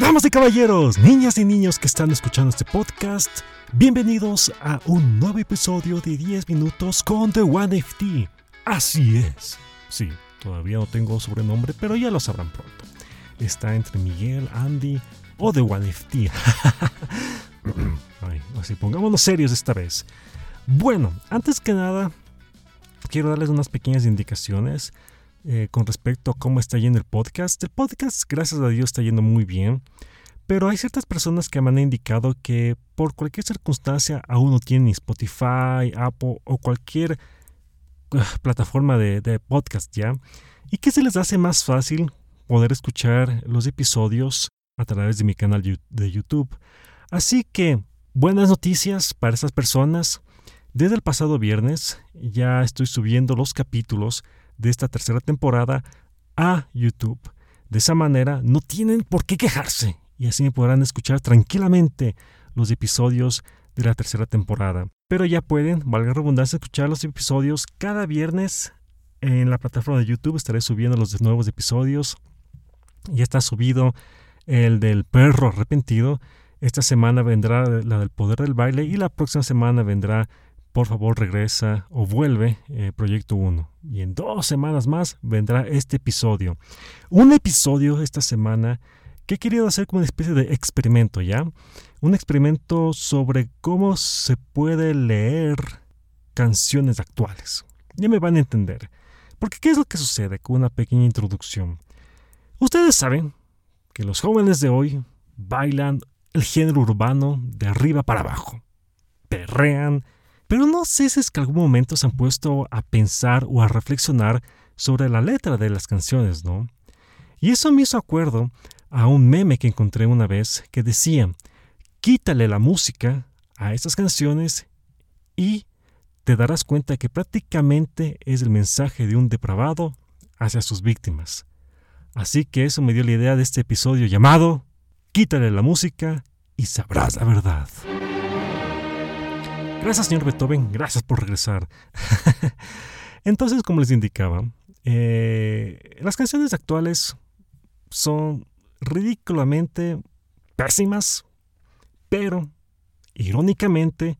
Damas y caballeros, niñas y niños que están escuchando este podcast, bienvenidos a un nuevo episodio de 10 minutos con The One FT. Así es. Sí, todavía no tengo sobrenombre, pero ya lo sabrán pronto. Está entre Miguel, Andy o The One FT. Ay, así pongámonos serios esta vez. Bueno, antes que nada, quiero darles unas pequeñas indicaciones eh, con respecto a cómo está yendo el podcast. El podcast, gracias a Dios, está yendo muy bien. Pero hay ciertas personas que me han indicado que por cualquier circunstancia aún no tienen Spotify, Apple o cualquier uh, plataforma de, de, podcast ya. Y que se les hace más fácil poder escuchar los episodios a través de mi canal de YouTube. Así que, buenas noticias para esas personas. Desde el pasado viernes ya estoy subiendo los capítulos de esta tercera temporada a YouTube. De esa manera no tienen por qué quejarse y así me podrán escuchar tranquilamente los episodios de la tercera temporada. Pero ya pueden, valga redundancia, escuchar los episodios cada viernes en la plataforma de YouTube. Estaré subiendo los nuevos episodios. Ya está subido el del perro arrepentido. Esta semana vendrá la del poder del baile y la próxima semana vendrá por favor regresa o vuelve eh, Proyecto 1. Y en dos semanas más vendrá este episodio. Un episodio esta semana que he querido hacer como una especie de experimento, ¿ya? Un experimento sobre cómo se puede leer canciones actuales. Ya me van a entender. Porque ¿qué es lo que sucede con una pequeña introducción? Ustedes saben que los jóvenes de hoy bailan el género urbano de arriba para abajo. Perrean, pero no sé si es que algún momento se han puesto a pensar o a reflexionar sobre la letra de las canciones, ¿no? Y eso me hizo acuerdo a un meme que encontré una vez que decía, quítale la música a estas canciones y te darás cuenta que prácticamente es el mensaje de un depravado hacia sus víctimas. Así que eso me dio la idea de este episodio llamado Quítale la música y sabrás la verdad. Gracias, señor Beethoven, gracias por regresar. Entonces, como les indicaba, eh, las canciones actuales son ridículamente pésimas, pero irónicamente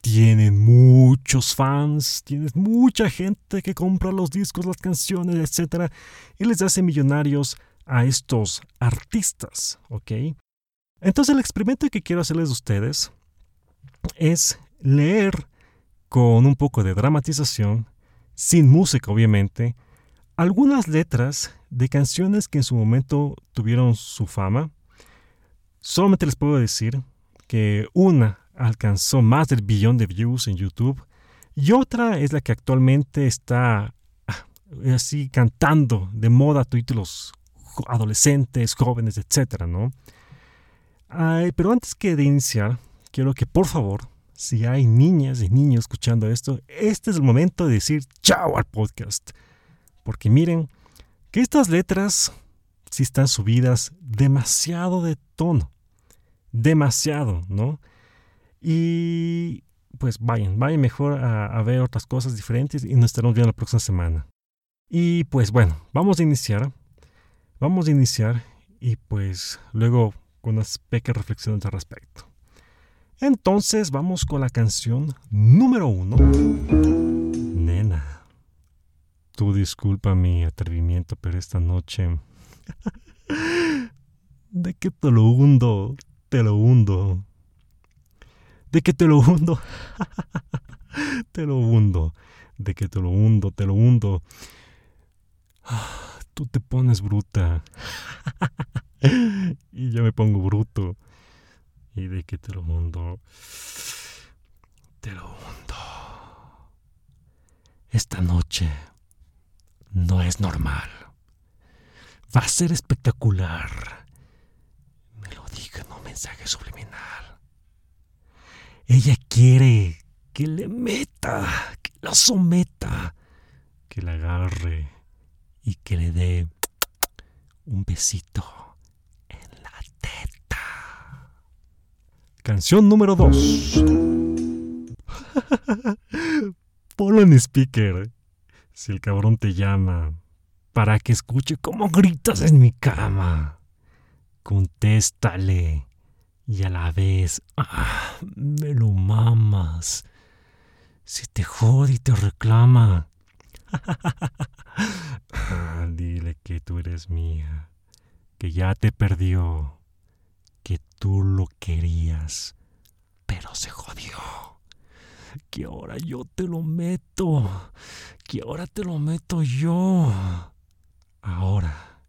tienen muchos fans, tienes mucha gente que compra los discos, las canciones, etc. Y les hace millonarios a estos artistas, ¿ok? Entonces el experimento que quiero hacerles a ustedes es leer con un poco de dramatización, sin música obviamente, algunas letras de canciones que en su momento tuvieron su fama. Solamente les puedo decir que una alcanzó más del billón de views en YouTube y otra es la que actualmente está ah, así cantando de moda títulos adolescentes, jóvenes, etc. ¿no? pero antes que de iniciar, quiero que por favor si hay niñas y niños escuchando esto, este es el momento de decir chao al podcast. Porque miren que estas letras sí están subidas demasiado de tono. Demasiado, ¿no? Y pues vayan, vayan mejor a, a ver otras cosas diferentes y nos estaremos viendo la próxima semana. Y pues bueno, vamos a iniciar. Vamos a iniciar y pues luego con unas pequeñas reflexiones al respecto. Entonces vamos con la canción número uno. Nena, tú disculpa mi atrevimiento, pero esta noche... de que te lo hundo, te lo hundo. De que te lo hundo. te lo hundo. De que te lo hundo, te lo hundo. Tú te pones bruta. y yo me pongo bruto y de que te lo hundo. Te lo hundo. Esta noche no es normal. Va a ser espectacular. Me lo dijo en un mensaje subliminal. Ella quiere que le meta, que la someta, que la agarre y que le dé un besito. Canción número 2. Ponlo en speaker. Si el cabrón te llama, para que escuche cómo gritas en mi cama. contéstale. Y a la vez, ah, me lo mamas. Si te jode y te reclama. Ah, dile que tú eres mía, que ya te perdió, tú lo querías, pero se jodió. Que ahora yo te lo meto, que ahora te lo meto yo. Ahora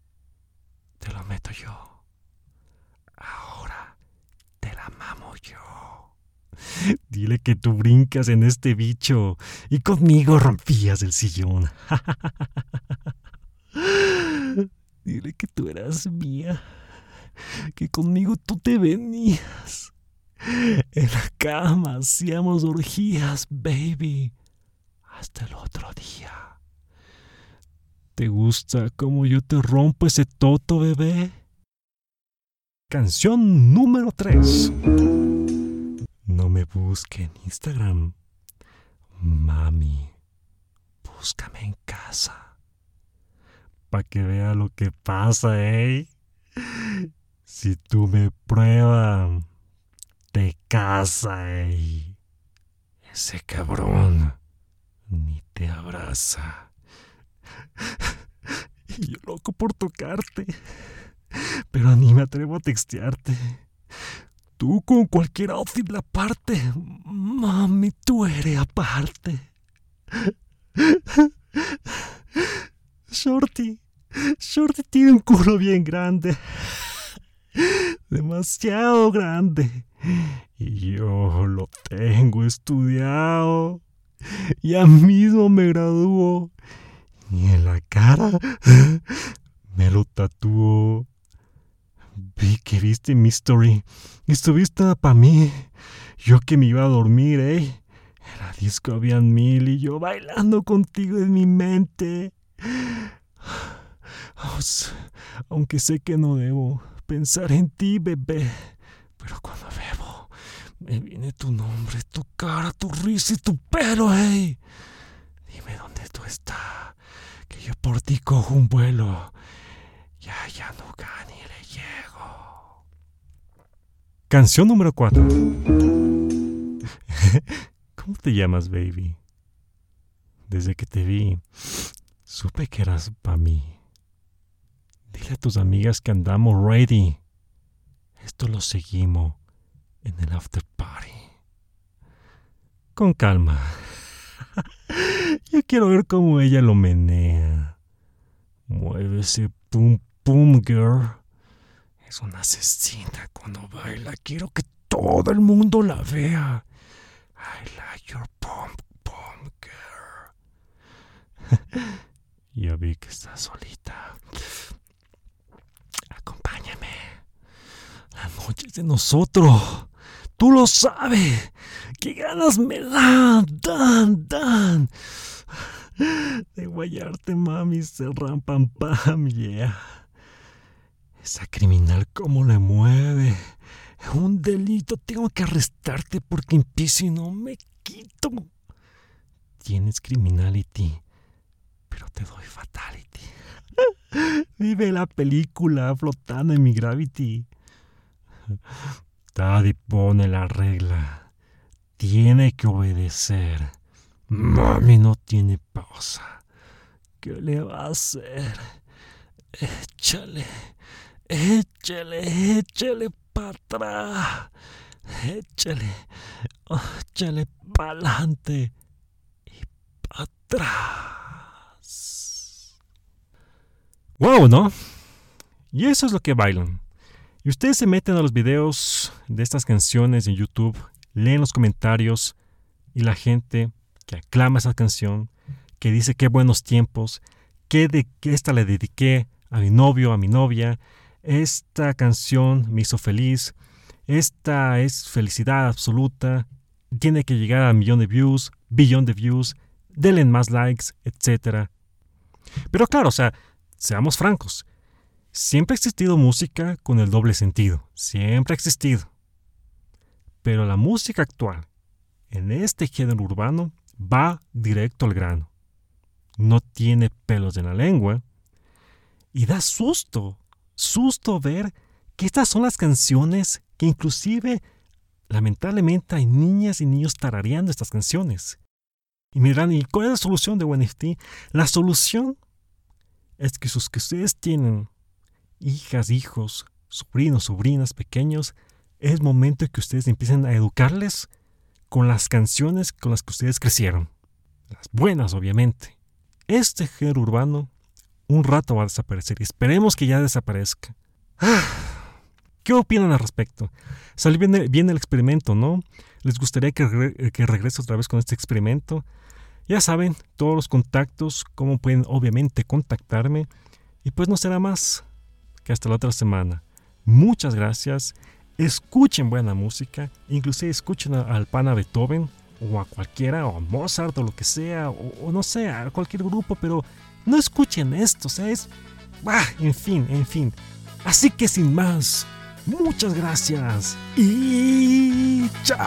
te lo meto yo. Ahora te la mamo yo. Dile que tú brincas en este bicho y conmigo rompías el sillón. Dile que tú eras mía, que conmigo tú te venías. En la cama hacíamos orgías, baby, hasta el otro día. ¿Te gusta cómo yo te rompo ese toto, bebé? Canción número 3. No me busque en Instagram. Mami, búscame en casa. Pa' que vea lo que pasa, ¿eh? Si tú me pruebas, te casa, ¿eh? Ese cabrón ni te abraza. Y yo loco por tocarte. Pero ni me atrevo a textearte. Tú con cualquier outfit la parte. Mami, tú eres aparte. Shorty. Shorty tiene un culo bien grande. Demasiado grande. Y yo lo tengo estudiado. Ya mismo me graduó. Y en la cara me lo tatuó. Vi que viste mi story. Estuviste para mí. Yo que me iba a dormir, ¿eh? En la disco habían mil y yo bailando contigo en mi mente. Aunque sé que no debo pensar en ti, bebé. Pero cuando bebo, me viene tu nombre, tu cara, tu risa y tu pelo, ¿eh? Dime dónde tú estás, que yo por ti cojo un vuelo. Ya, ya no gane. Canción número 4. ¿Cómo te llamas, baby? Desde que te vi, supe que eras para mí. Dile a tus amigas que andamos ready. Esto lo seguimos en el after party. Con calma. Yo quiero ver cómo ella lo menea. Mueve ese pum pum girl. Es una asesina cuando baila. Quiero que todo el mundo la vea. I like your pump, pump girl. ya vi que está solita. La noche es de nosotros. Tú lo sabes. ¿Qué ganas me dan? Dan, dan. De guayarte, mami, se rampan pam, yeah. Esa criminal, ¿cómo le mueve? Es un delito. Tengo que arrestarte porque empiezo y no me quito. Tienes criminality, pero te doy fatality. Vive la película flotando en mi gravity. Daddy pone la regla. Tiene que obedecer. Mami no tiene pausa. ¿Qué le va a hacer? Échale échale, échale para atrás, échale, échale para adelante y para atrás. Wow, ¿no? Y eso es lo que bailan. Y ustedes se meten a los videos de estas canciones en YouTube, leen los comentarios y la gente que aclama esa canción, que dice qué buenos tiempos, que de que esta le dediqué a mi novio, a mi novia, esta canción me hizo feliz, esta es felicidad absoluta, tiene que llegar a millón de views, billón de views, denle más likes, etc. Pero claro, o sea, seamos francos, siempre ha existido música con el doble sentido, siempre ha existido. Pero la música actual, en este género urbano, va directo al grano. No tiene pelos en la lengua y da susto susto ver que estas son las canciones que inclusive, lamentablemente, hay niñas y niños tarareando estas canciones. Y miran, ¿y cuál es la solución de OneFT? La solución es que sus que ustedes tienen hijas, hijos, sobrinos, sobrinas pequeños, es momento que ustedes empiecen a educarles con las canciones con las que ustedes crecieron. Las buenas, obviamente. Este género urbano un rato va a desaparecer y esperemos que ya desaparezca. ¿Qué opinan al respecto? Salió bien, el experimento, ¿no? ¿Les gustaría que, que regrese otra vez con este experimento? Ya saben, todos los contactos, cómo pueden obviamente contactarme. Y pues no será más hasta la otra semana. Muchas gracias. Escuchen buena música, inclusive escuchen al pana Beethoven o a cualquiera, o a Mozart o lo que sea, o, no sé, a cualquier grupo, pero no escuchen esto, o sea, es... en fin, en fin. Así que sin más, muchas gracias y chao.